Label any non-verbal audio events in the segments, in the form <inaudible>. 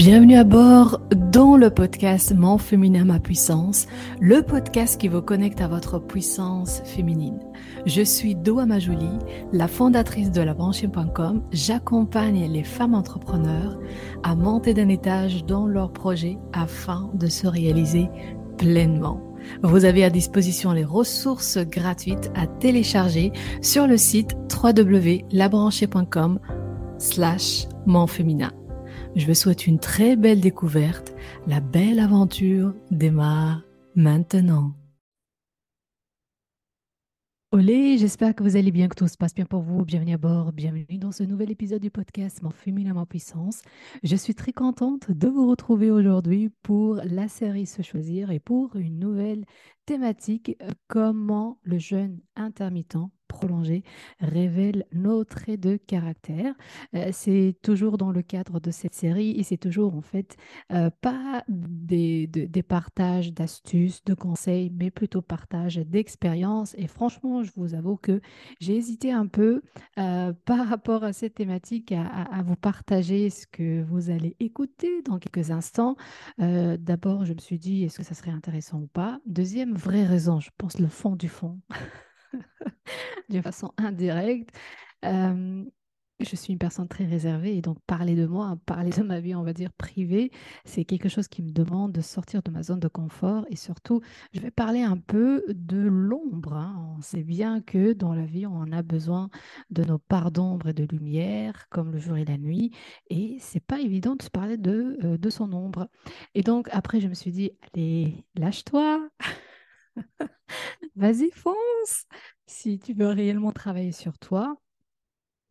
Bienvenue à bord dans le podcast Mon féminin, ma puissance, le podcast qui vous connecte à votre puissance féminine. Je suis Doa Majouli, la fondatrice de labranchine.com. J'accompagne les femmes entrepreneurs à monter d'un étage dans leurs projets afin de se réaliser pleinement. Vous avez à disposition les ressources gratuites à télécharger sur le site www.labranchée.com slash féminin. Je vous souhaite une très belle découverte. La belle aventure démarre maintenant. Olé, j'espère que vous allez bien, que tout se passe bien pour vous. Bienvenue à bord, bienvenue dans ce nouvel épisode du podcast Mon féminin, ma puissance. Je suis très contente de vous retrouver aujourd'hui pour la série Se choisir et pour une nouvelle thématique, comment le jeûne intermittent prolongé révèle nos traits de caractère. Euh, c'est toujours dans le cadre de cette série et c'est toujours en fait euh, pas des, des partages d'astuces, de conseils, mais plutôt partage d'expériences. Et franchement, je vous avoue que j'ai hésité un peu <laughs> par rapport à cette thématique à, à, vous partager ce que vous allez écouter dans quelques instants. D'abord, je me suis dit, est-ce que ça serait intéressant ou pas? Deuxième vraie raison, je pense le fond du fond, <laughs> <laughs> d'une façon indirecte. Euh, je suis une personne très réservée et donc parler de moi, parler de ma vie, on va dire privée, c'est quelque chose qui me demande de sortir de ma zone de confort et surtout, je vais parler un peu de l'ombre. Hein. On sait bien que dans la vie, on a besoin de nos parts d'ombre et de lumière, comme le jour et la nuit, et c'est pas évident de se parler de, euh, de son ombre. Et donc après, je me suis dit, allez, lâche-toi. <laughs> Vas-y, fonce. Si tu veux réellement travailler sur toi,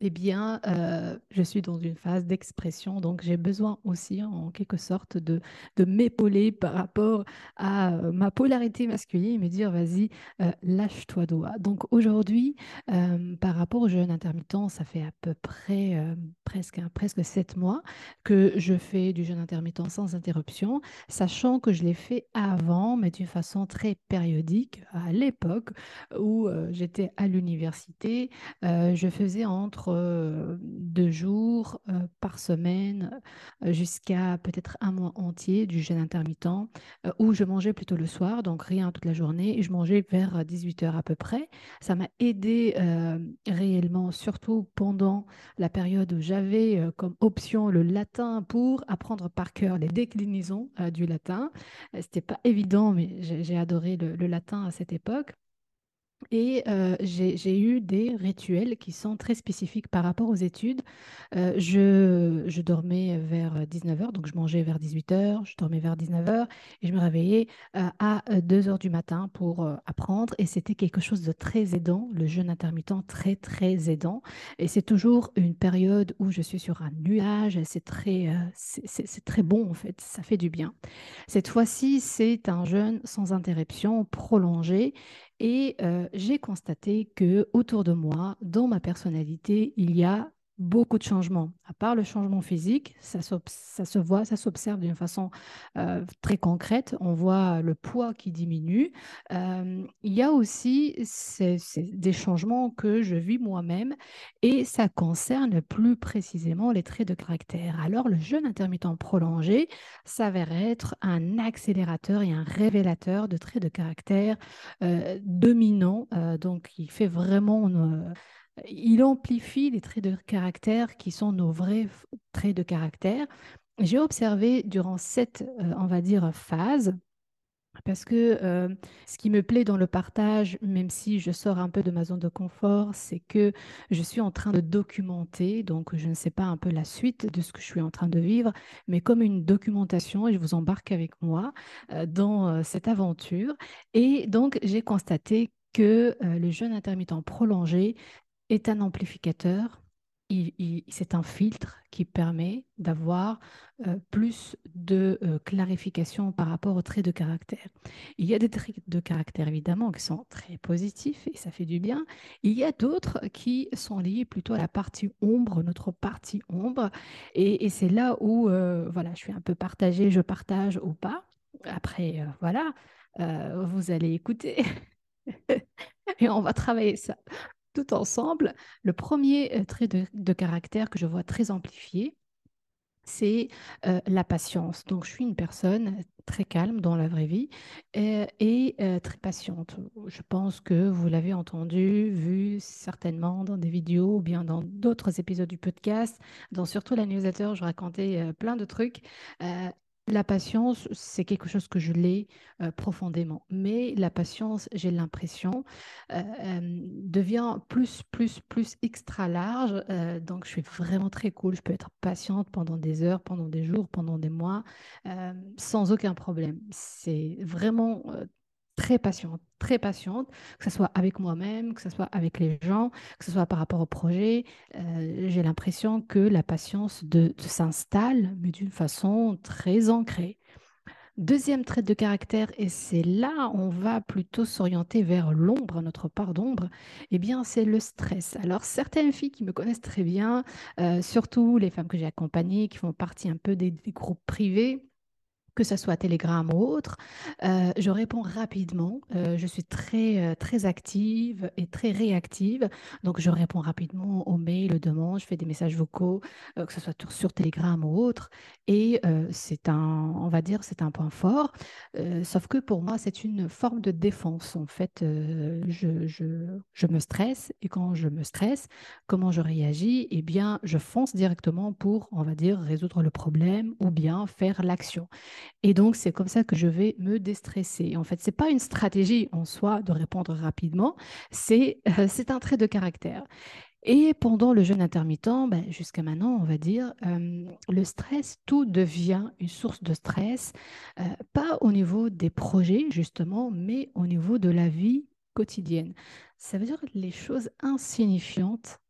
eh bien, euh, je suis dans une phase d'expression, donc j'ai besoin aussi, en quelque sorte, de, de m'épauler par rapport à euh, ma polarité masculine et me dire, vas-y, euh, lâche-toi doigt. Donc aujourd'hui, par rapport au jeûne intermittent, ça fait à peu près presque, hein, presque mois que je fais du jeûne intermittent sans interruption, sachant que je l'ai fait avant, mais d'une façon très périodique, à l'époque où j'étais à l'université. je faisais entre deux jours euh, par semaine euh, jusqu'à peut-être un mois entier du jeûne intermittent euh, où je mangeais plutôt le soir, donc rien toute la journée, et je mangeais vers 18 heures à peu près. Ça m'a aidé réellement, surtout pendant la période où j'avais comme option le latin pour apprendre par cœur les déclinaisons du latin. C'était pas évident, mais j'ai adoré le latin à cette époque. Et j'ai eu des rituels qui sont très spécifiques par rapport aux études. Je, je, dormais vers 19h, donc je mangeais vers 18h, je dormais vers 19h et je me réveillais à 2h du matin pour apprendre. Et c'était quelque chose de très aidant, le jeûne intermittent très, très aidant. Et c'est toujours une période où je suis sur un nuage, c'est très, c'est très bon en fait, ça fait du bien. Cette fois-ci, c'est un jeûne sans interruption, prolongé et euh, j'ai constaté que autour de moi, dans ma personnalité, il y a beaucoup de changements. À part le changement physique, ça, se voit, ça s'observe d'une façon euh, très concrète. On voit le poids qui diminue. Euh, il y a aussi des changements que je vis moi-même et ça concerne plus précisément les traits de caractère. Alors le jeûne intermittent prolongé s'avère être un accélérateur et un révélateur de traits de caractère euh, dominants. donc il fait vraiment il amplifie les traits de caractère qui sont nos vrais traits de caractère. J'ai observé durant cette, euh, on va dire, phase, parce que euh, ce qui me plaît dans le partage, même si je sors un peu de ma zone de confort, c'est que je suis en train de documenter, donc je ne sais pas un peu la suite de ce que je suis en train de vivre, mais comme une documentation, et je vous embarque avec moi euh, dans cette aventure. Et donc j'ai constaté que le jeûne intermittent prolongé est un amplificateur, c'est un filtre qui permet d'avoir euh, plus de euh, clarification par rapport aux traits de caractère. Il y a des traits de caractère évidemment qui sont très positifs et ça fait du bien. Il y a d'autres qui sont liés plutôt à la partie ombre, notre partie ombre. Et, c'est là où euh, voilà, je suis un peu partagée, je partage ou pas. Après, voilà, vous allez écouter. <laughs> et on va travailler ça tout ensemble. Le premier euh, trait de, caractère que je vois très amplifié, c'est euh, la patience. Donc, je suis une personne très calme dans la vraie vie et, et, euh, très patiente. Je pense que vous l'avez entendu, vu certainement dans des vidéos ou bien dans d'autres épisodes du podcast, dans surtout la newsletter, je racontais euh, plein de trucs. La patience, c'est quelque chose que je l'ai euh, profondément. Mais la patience, j'ai l'impression, euh, euh, devient plus, plus, plus extra large. donc, je suis vraiment très cool. Je peux être patiente pendant des heures, pendant des jours, pendant des mois, sans aucun problème. C'est vraiment très patiente, très patiente, que ce soit avec moi-même, que ce soit avec les gens, que ce soit par rapport au projet. Euh, j'ai l'impression que la patience de, s'installe, mais d'une façon très ancrée. Deuxième trait de caractère, et c'est là on va plutôt s'orienter vers l'ombre, notre part d'ombre, eh bien c'est le stress. Alors certaines filles qui me connaissent très bien, euh, surtout les femmes que j'ai accompagnées, qui font partie un peu des groupes privés, que ce soit Telegram ou autre, euh, je réponds rapidement. Euh, je suis très, euh, très active et très réactive. Donc, je réponds rapidement aux mails, aux demandes, je fais des messages vocaux, que ce soit sur, Telegram ou autre. Et c'est un, on va dire, c'est un point fort. sauf que pour moi, c'est une forme de défense. En fait, je, je, je, me stresse et quand je me stresse, comment je réagis? Eh bien, je fonce directement pour, on va dire, résoudre le problème ou bien faire l'action. Et donc, c'est comme ça que je vais me déstresser. En fait, ce n'est pas une stratégie en soi de répondre rapidement, c'est euh, un trait de caractère. Et pendant le jeûne intermittent, ben, jusqu'à maintenant, on va dire, euh, le stress, tout devient une source de stress, euh, pas au niveau des projets, justement, mais au niveau de la vie quotidienne. Ça veut dire les choses insignifiantes,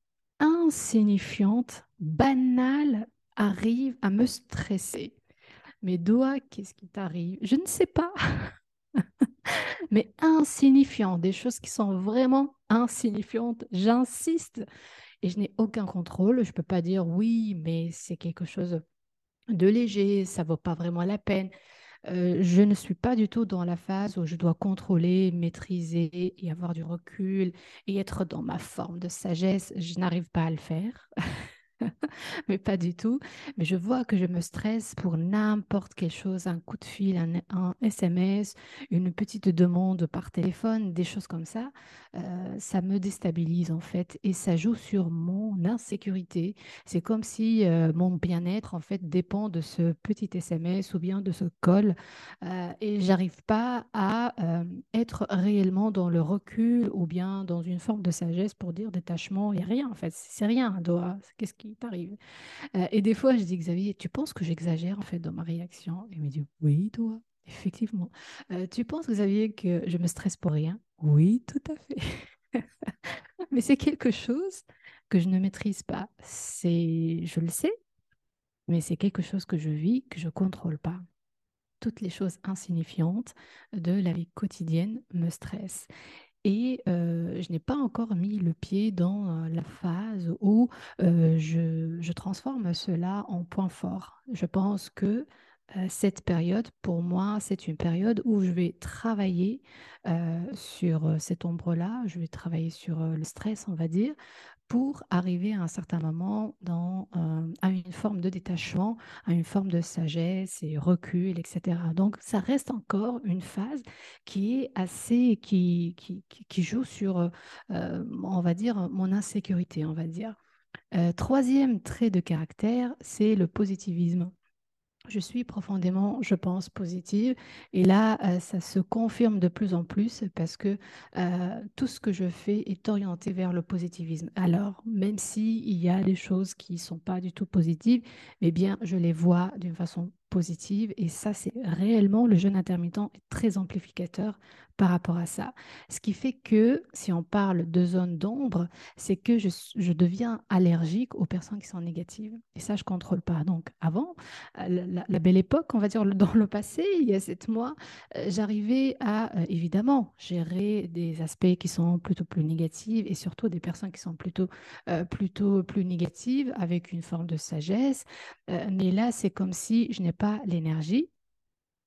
insignifiantes, banales, arrivent à me stresser. Mais doigts, qu'est-ce qui t'arrive? Je ne sais pas. <laughs> Mais insignifiant, des choses qui sont vraiment insignifiantes, j'insiste. Et je n'ai aucun contrôle. Je ne peux pas dire oui, mais c'est quelque chose de léger, ça ne vaut pas vraiment la peine. Euh, je ne suis pas du tout dans la phase où je dois contrôler, maîtriser et avoir du recul et être dans ma forme de sagesse. Je n'arrive pas à le faire. <laughs> <laughs> mais pas du tout. Mais je vois que je me stresse pour n'importe quelle chose, un coup de fil, un, SMS, une petite demande par téléphone, des choses comme ça. Euh, ça me déstabilise en fait et ça joue sur mon insécurité. C'est comme si euh, mon bien-être en fait dépend de ce petit SMS ou bien de ce call euh, et j'arrive pas à être réellement dans le recul ou bien dans une forme de sagesse pour dire détachement. A rien en fait, c'est rien. Doigt. Qu'est-ce qui t'arrive Et des fois je dis Xavier, tu penses que j'exagère en fait dans ma réaction? Il me dit oui toi. Effectivement. tu penses, Xavier, que je me stresse pour rien? Oui, tout à fait. <laughs> Mais c'est quelque chose que je ne maîtrise pas. C'est, je le sais, mais c'est quelque chose que je vis, que je contrôle pas. Toutes les choses insignifiantes de la vie quotidienne me stressent. Et je n'ai pas encore mis le pied dans la phase où je, transforme cela en point fort. Je pense que cette période, pour moi, c'est une période où je vais travailler sur cette ombre-là, je vais travailler sur le stress, on va dire, pour arriver à un certain moment dans, à une forme de détachement, à une forme de sagesse et recul, etc. Donc, ça reste encore une phase qui est assez, qui, qui, qui joue sur, on va dire, mon insécurité, on va dire. troisième trait de caractère, c'est le positivisme je suis profondément, je pense, positive. Et là, euh, ça se confirme de plus en plus parce que euh, tout ce que je fais est orienté vers le positivisme. Alors, même s'il y a des choses qui ne sont pas du tout positives, eh bien, je les vois d'une façon positive. Et ça, c'est réellement, le jeûne intermittent est très amplificateur par rapport à ça. Ce qui fait que, si on parle de zone d'ombre, c'est que je, deviens allergique aux personnes qui sont négatives. Et ça, je ne contrôle pas. Donc, avant, euh, la, belle époque, on va dire <laughs> dans le passé, il y a sept mois, euh, j'arrivais à, euh, évidemment, gérer des aspects qui sont plutôt plus négatifs et surtout des personnes qui sont plutôt, plutôt plus négatives avec une forme de sagesse. mais là, c'est comme si je n'ai pas l'énergie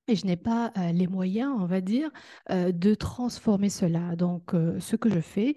et je n'ai pas euh, les moyens, on va dire, euh, de transformer cela. Donc, euh, ce que je fais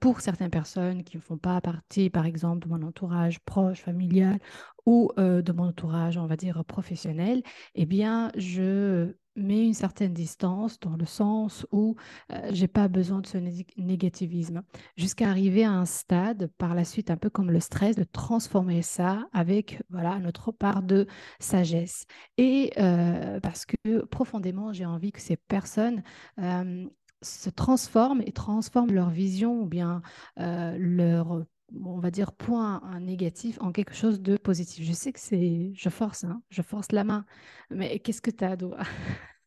pour certaines personnes qui ne font pas partie, par exemple, de mon entourage proche, familial ou de mon entourage, on va dire, professionnel, eh bien, je mais une certaine distance dans le sens où euh, j'ai pas besoin de ce négativisme. Jusqu'à arriver à un stade par la suite un peu comme le stress de transformer ça avec voilà notre part de sagesse. Et euh, parce que profondément j'ai envie que ces personnes euh, se transforment et transforment leur vision ou bien leur on va dire, point négatif en quelque chose de positif. Je sais que c'est, je force, hein, je force la main, mais qu'est-ce que tu as, doigt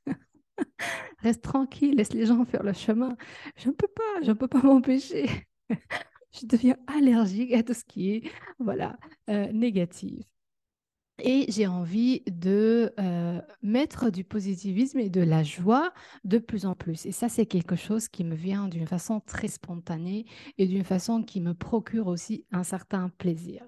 <laughs> Reste tranquille, laisse les gens faire le chemin. Je ne peux pas, je ne peux pas <laughs> m'empêcher. je deviens allergique à tout ce qui est, voilà, euh, négatif. Et j'ai envie de euh, mettre du positivisme et de la joie de plus en plus. Et ça, c'est quelque chose qui me vient d'une façon très spontanée et d'une façon qui me procure aussi un certain plaisir.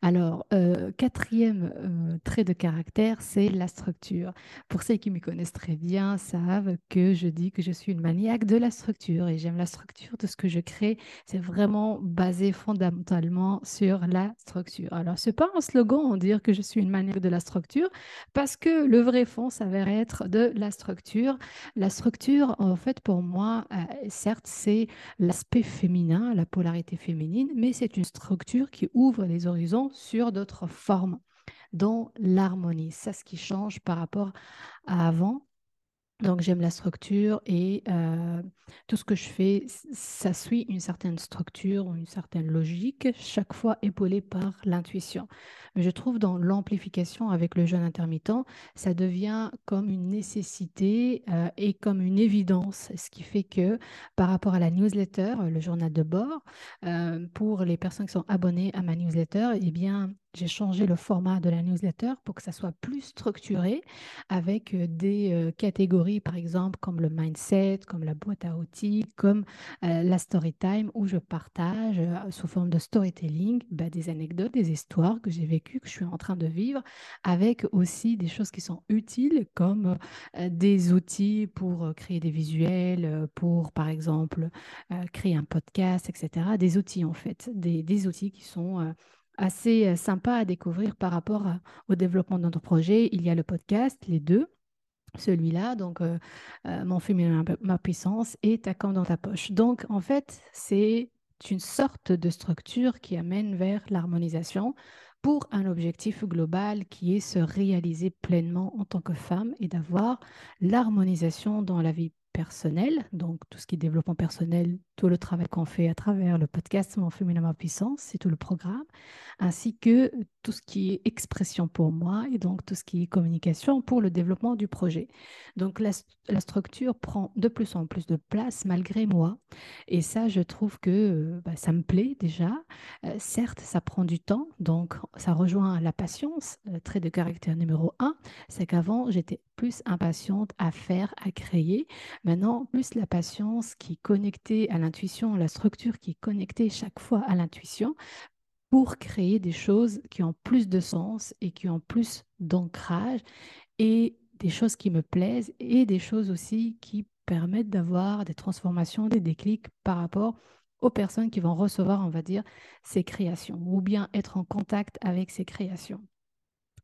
Alors, euh, quatrième euh, trait de caractère, c'est la structure. Pour ceux qui me connaissent très bien savent que je dis que je suis une maniaque de la structure et j'aime la structure de ce que je crée. C'est vraiment basé fondamentalement sur la structure. Alors, ce n'est pas un slogan, on dire que je suis une manière de la structure, parce que le vrai fond s'avère être de la structure. La structure, en fait, pour moi, euh, certes, c'est l'aspect féminin, la polarité féminine, mais c'est une structure qui ouvre les horizons sur d'autres formes, dont l'harmonie. C'est ce qui change par rapport à avant. Donc j'aime la structure et euh, tout ce que je fais, ça suit une certaine structure une certaine logique, chaque fois épaulé par l'intuition. Mais je trouve dans l'amplification avec le jeûne intermittent, ça devient comme une nécessité euh, et comme une évidence, ce qui fait que par rapport à la newsletter, le journal de bord, euh, pour les personnes qui sont abonnées à ma newsletter, eh bien j'ai changé le format de la newsletter pour que ça soit plus structuré avec euh, des euh, catégories, par exemple, comme le mindset, comme la boîte à outils, comme euh, la story time, où je partage sous forme de storytelling bah, des anecdotes, des histoires que j'ai vécues, que je suis en train de vivre, avec aussi des choses qui sont utiles, comme des outils pour créer des visuels, pour, par exemple, créer un podcast, etc. Des outils, en fait, des, des outils qui sont assez euh, sympa à découvrir par rapport au développement de notre projet. Il y a le podcast, les deux. Celui-là, donc euh, euh, Mon féminin, ma puissance et Ta camp dans ta poche. Donc, en fait, c'est une sorte de structure qui amène vers l'harmonisation pour un objectif global qui est se réaliser pleinement en tant que femme et d'avoir l'harmonisation dans la vie personnelle, donc tout ce qui est développement personnel, tout le travail qu'on fait à travers le podcast Mon féminin, ma puissance, c'est tout le programme, ainsi que tout ce qui est expression pour moi et donc tout ce qui est communication pour le développement du projet. Donc la, structure prend de plus en plus de place malgré moi et ça, je trouve que euh, bah, ça me plaît déjà. Euh, certes, ça prend du temps, donc ça rejoint la patience, euh, trait de caractère numéro un, c'est qu'avant, j'étais plus impatiente à faire, à créer. Maintenant, plus la patience qui est connectée à la structure qui est connectée chaque fois à l'intuition pour créer des choses qui ont plus de sens et qui ont plus d'ancrage et des choses qui me plaisent et des choses aussi qui permettent d'avoir des transformations, des déclics par rapport aux personnes qui vont recevoir, on va dire, ces créations ou bien être en contact avec ces créations.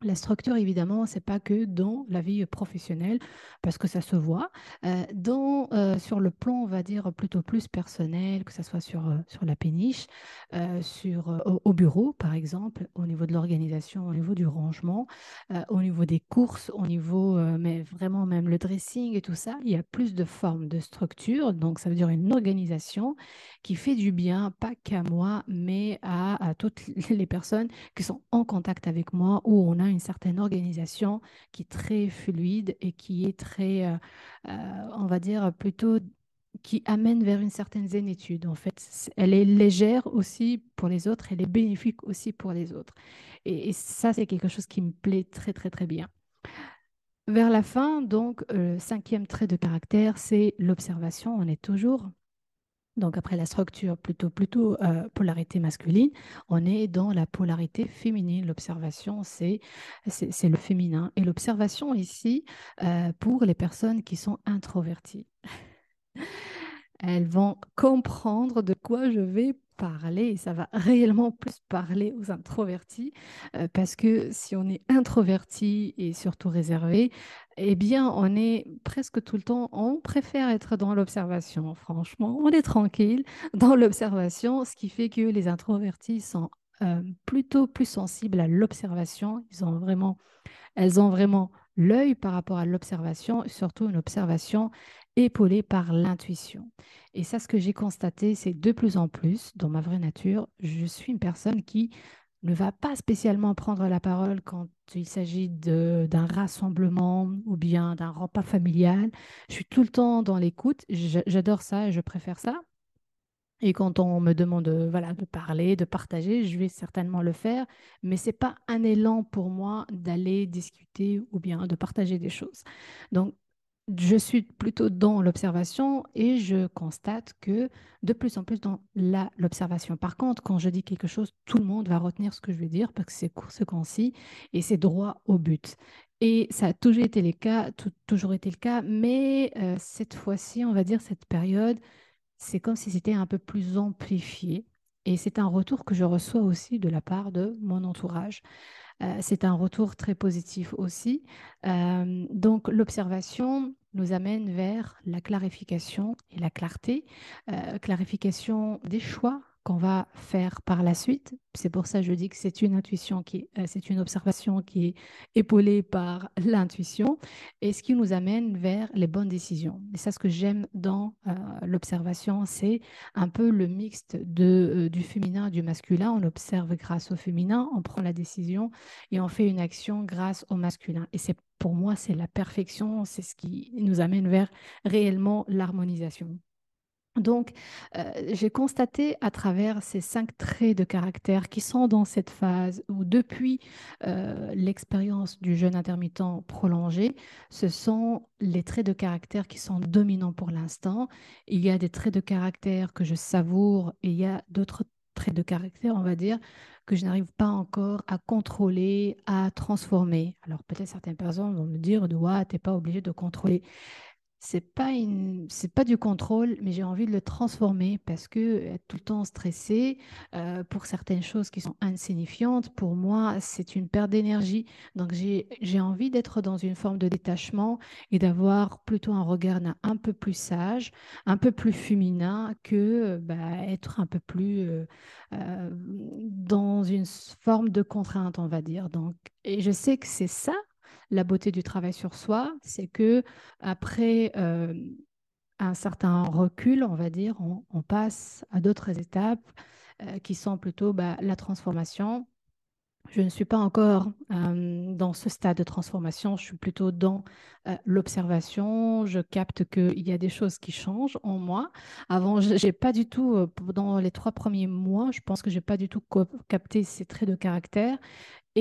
La structure, évidemment, c'est pas que dans la vie professionnelle, parce que ça se voit. Euh, dans, euh, sur le plan, on va dire, plutôt plus personnel, que ce soit sur, euh, sur la péniche, sur, au, bureau, par exemple, au niveau de l'organisation, au niveau du rangement, au niveau des courses, au niveau, mais vraiment même le dressing et tout ça, il y a plus de formes de structure. Donc, ça veut dire une organisation qui fait du bien, pas qu'à moi, mais à, à toutes les personnes qui sont en contact avec moi, où on a une certaine organisation qui est très fluide et qui est très, euh, euh, on va dire, plutôt qui amène vers une certaine zénitude. En fait, elle est légère aussi pour les autres, elle est bénéfique aussi pour les autres. Et, ça, c'est quelque chose qui me plaît très, très, très bien. Vers la fin, donc, le cinquième trait de caractère, c'est l'observation. On est toujours Donc après la structure plutôt, plutôt euh, polarité masculine, on est dans la polarité féminine. L'observation, c'est, le féminin. Et l'observation ici, euh, pour les personnes qui sont introverties, <laughs> elles vont comprendre de quoi je vais parler et ça va <laughs> réellement plus parler aux introvertis euh, parce que si on est introverti et surtout réservé, eh bien, on est presque tout le temps, on préfère être dans l'observation, franchement. On est tranquille <laughs> dans l'observation, ce qui fait que les introvertis sont euh, plutôt plus sensibles à l'observation. Ils ont vraiment, elles ont vraiment l'œil par rapport à l'observation, surtout une observation épaulée par l'intuition. Et ça, ce que j'ai constaté, c'est de plus en plus, dans ma vraie nature, je suis une personne qui ne va pas spécialement prendre la parole quand il s'agit d'un rassemblement ou bien d'un repas familial. Je suis tout le temps dans l'écoute. J'adore ça et je préfère ça. Et quand on me demande voilà, de parler, de partager, je vais certainement le faire, mais ce n'est pas un élan pour moi d'aller discuter ou bien de partager des choses. Donc, je suis plutôt dans l'observation et je constate que de plus en plus dans l'observation. Par contre, quand je dis quelque chose, tout le monde va retenir ce que je vais dire parce que c'est court, c'est concis et c'est droit au but. Et ça a toujours été le cas, toujours été le cas, mais euh, cette fois-ci, on va dire cette période, c'est comme si c'était un peu plus amplifié. Et c'est un retour que je reçois aussi de la part de mon entourage. Euh, c'est un retour très positif aussi. Euh, donc l'observation nous amène vers la clarification et la clarté, euh, clarification des choix qu'on va faire par la suite. C'est pour ça que je dis que c'est une intuition qui, euh, c'est une observation qui est épaulée par <laughs> l'intuition et ce qui nous amène vers les bonnes décisions. Et ça, ce que j'aime dans euh, l'observation, c'est un peu le mixte de, euh, du féminin et du masculin. On observe grâce au féminin, on prend la décision et on fait une action grâce au masculin. Et c'est pour moi, c'est la perfection, c'est ce qui nous amène vers réellement l'harmonisation. Donc, euh, j'ai constaté à travers ces cinq traits de caractère qui sont dans cette phase où, depuis euh, l'expérience du jeûne intermittent prolongé, ce sont les traits de caractère qui sont dominants pour l'instant. Il y a des traits de caractère que je savoure et il y a d'autres traits de caractère, on va dire, que je n'arrive pas encore à contrôler, à transformer. Alors, peut-être certaines personnes vont me dire, ouais, tu n'es pas obligé de contrôler c'est pas une, c'est pas du contrôle, mais j'ai envie de le transformer parce que être tout le temps stressé euh, pour certaines choses qui sont insignifiantes, pour moi, c'est une perte d'énergie. Donc j'ai, envie d'être dans une forme de détachement et d'avoir plutôt un regard un peu plus sage, un peu plus féminin que bah, être un peu plus euh, euh, dans une forme de contrainte, on va dire. Donc, et je sais que c'est ça la beauté du travail sur soi, c'est que après euh, un certain recul, on va dire, on, passe à d'autres étapes euh, qui sont plutôt bah, la transformation. Je ne suis pas encore euh, dans ce stade de transformation, je suis plutôt dans l'observation. Je capte qu'il y a des choses qui changent en moi. Avant, je n'ai pas du tout, dans les trois premiers mois, je pense que je n'ai pas du tout capté ces traits de caractère.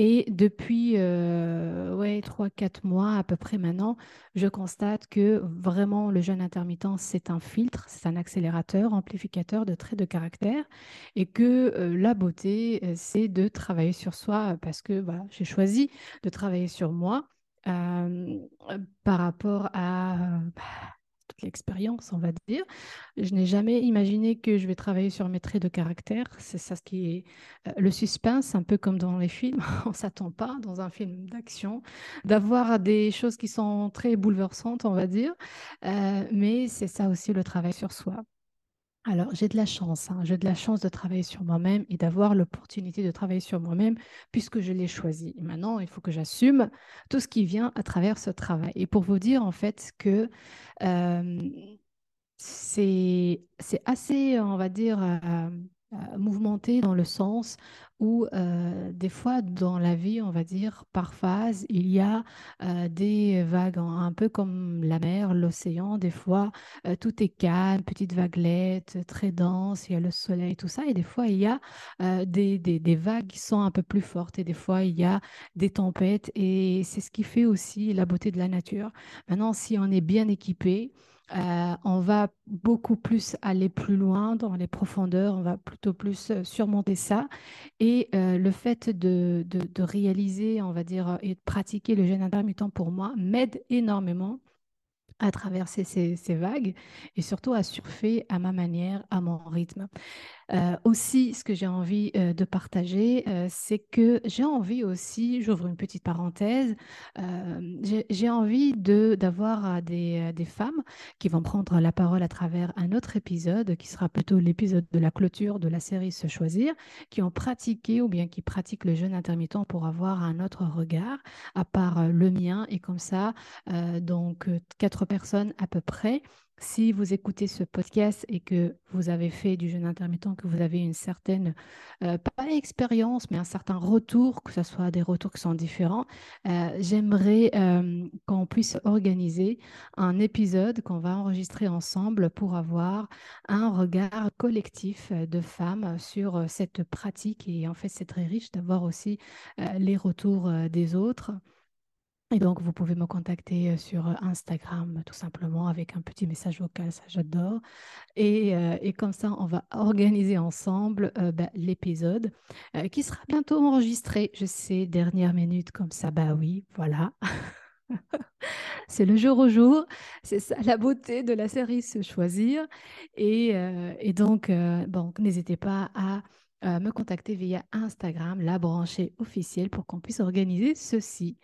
Et depuis euh, ouais, 3-4 mois à peu près maintenant, je constate que vraiment le jeûne intermittent, c'est un filtre, c'est un accélérateur, amplificateur de traits de caractère et que euh, la beauté, euh, c'est de travailler sur soi parce que voilà, j'ai choisi de travailler sur moi par rapport à... L'expérience, on va dire. Je n'ai jamais imaginé que je vais travailler sur mes traits de caractère. C'est ça ce qui est euh, le suspense, un peu comme dans les films. <laughs> on ne s'attend pas dans un film d'action d'avoir des choses qui sont très bouleversantes, on va dire. Euh, mais c'est ça aussi le travail sur soi. Alors, j'ai de la chance, hein. j'ai de la chance de travailler sur moi-même et d'avoir l'opportunité de travailler sur moi-même puisque je l'ai choisi. maintenant, il faut que j'assume tout ce qui vient à travers ce travail. Et pour vous dire en fait que c'est assez, on va dire, mouvementé dans le sens où euh, des fois dans la vie, on va dire, par phase, il y a euh, des vagues, un peu comme la mer, l'océan. Des fois, tout est calme, petite vaguelette, très dense, il y a le soleil, tout ça. Et des fois, il y a des, des, des, vagues qui sont un peu plus fortes. Et des fois, il y a des tempêtes. Et c'est ce qui fait aussi la beauté de la nature. Maintenant, si on est bien équipé, Euh, on va beaucoup plus aller plus loin dans les profondeurs, on va plutôt plus euh, surmonter ça. Et euh, le fait de, réaliser, on va dire, et de pratiquer le jeûne intermittent pour moi m'aide énormément à traverser ces, vagues et surtout à surfer à ma manière, à mon rythme. Euh, aussi, ce que j'ai envie euh, de partager, euh, c'est que j'ai envie aussi, j'ouvre une petite parenthèse, j'ai envie d'avoir des, des, femmes qui vont prendre la parole à travers un autre épisode, qui sera plutôt l'épisode de la clôture de la série Se choisir, qui ont pratiqué ou bien qui pratiquent le jeûne intermittent pour avoir un autre regard, à part le mien, et comme ça, donc quatre personnes à peu près si vous écoutez ce podcast et que vous avez fait du jeûne intermittent, que vous avez une certaine, euh, pas expérience, mais un certain retour, que ce soit des retours qui sont différents, euh, j'aimerais euh, qu'on puisse organiser un épisode qu'on va enregistrer ensemble pour avoir un regard collectif de femmes sur cette pratique. Et en fait, c'est très riche d'avoir aussi les retours des autres. Et donc, vous pouvez me contacter euh, sur euh, Instagram tout simplement avec un petit message vocal, ça j'adore. Et, euh, et, comme ça, on va <laughs> organiser ensemble bah, l'épisode qui sera bientôt enregistré. Je sais, dernière minute comme ça, bah oui, voilà. <laughs> C'est le jour au jour, c'est ça la beauté de la série Se choisir. Et, et donc, bon, n'hésitez pas à me contacter via Instagram, la branchée officielle, pour qu'on puisse organiser ceci.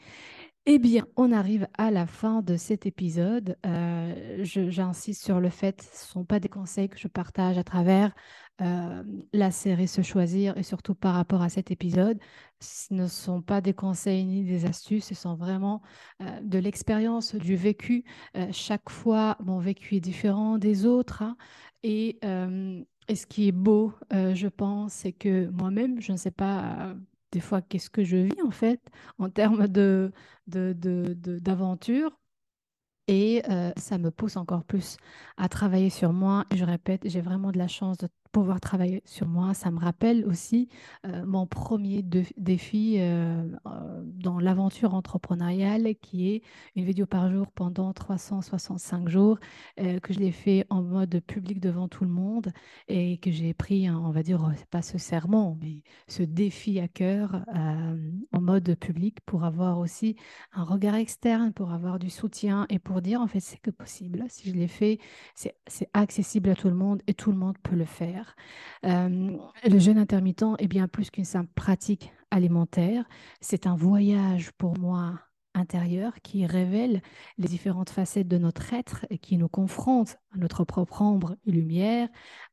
Eh bien, on arrive à la fin de cet épisode. Euh, j'insiste sur le fait, ce ne sont pas des conseils que je partage à travers euh, la série Se choisir et surtout par rapport à cet épisode. Ce ne sont pas des conseils ni des astuces, ce sont vraiment euh, de l'expérience, du vécu. chaque fois, mon vécu est différent des autres. Hein. et, et, ce qui est beau, je pense, c'est que moi-même, je ne sais pas fois qu'est-ce que je vis en fait en termes de, d'aventure. Et euh, ça me pousse encore plus à travailler sur moi. Je répète, j'ai vraiment de la chance de pouvoir travailler sur moi. Ça me rappelle aussi euh, mon premier défi euh, euh, dans l'aventure entrepreneuriale qui est une vidéo par jour pendant 365 jours que je l'ai fait en mode public devant tout le monde et que j'ai pris, on va dire, pas ce serment, mais ce défi à cœur en mode public pour avoir aussi un regard externe, pour avoir du soutien et pour dire en fait c'est que possible. Si je l'ai fait, c'est accessible à tout le monde et tout le monde peut le faire. Euh, le jeûne intermittent est bien plus qu'une simple pratique alimentaire. C'est un voyage pour moi intérieur qui révèle les différentes facettes de notre être et qui nous confronte à notre propre ombre et lumière,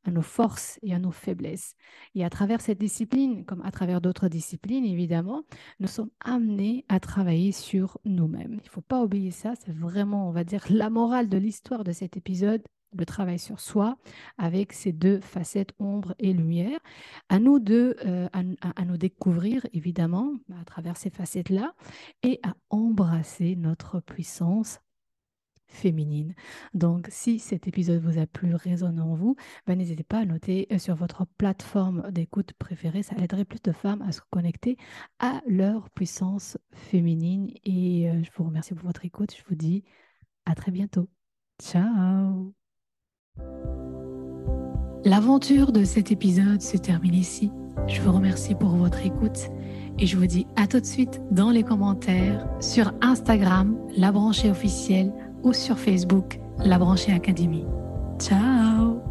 à nos forces et à nos faiblesses. Et à travers cette discipline, comme à travers d'autres disciplines évidemment, nous sommes amenés à travailler sur nous-mêmes. Il ne faut pas oublier ça, c'est vraiment, on va dire, la morale de l'histoire de cet épisode le travail sur soi avec ces deux facettes ombre et lumière. À nous de euh, à, nous découvrir évidemment à travers ces facettes-là et à embrasser notre puissance féminine. Donc, si cet épisode vous a plu, résonne en vous, ben, n'hésitez pas à noter euh, sur votre plateforme d'écoute préférée. Ça aiderait plus de femmes à se connecter à leur puissance féminine. Et euh, je vous remercie pour votre écoute. Je vous dis à très bientôt. Ciao L'aventure de cet épisode se termine ici. Je vous remercie pour votre écoute et je vous dis à tout de suite dans les commentaires sur Instagram, la branchée officielle ou sur Facebook, la branchée académie. Ciao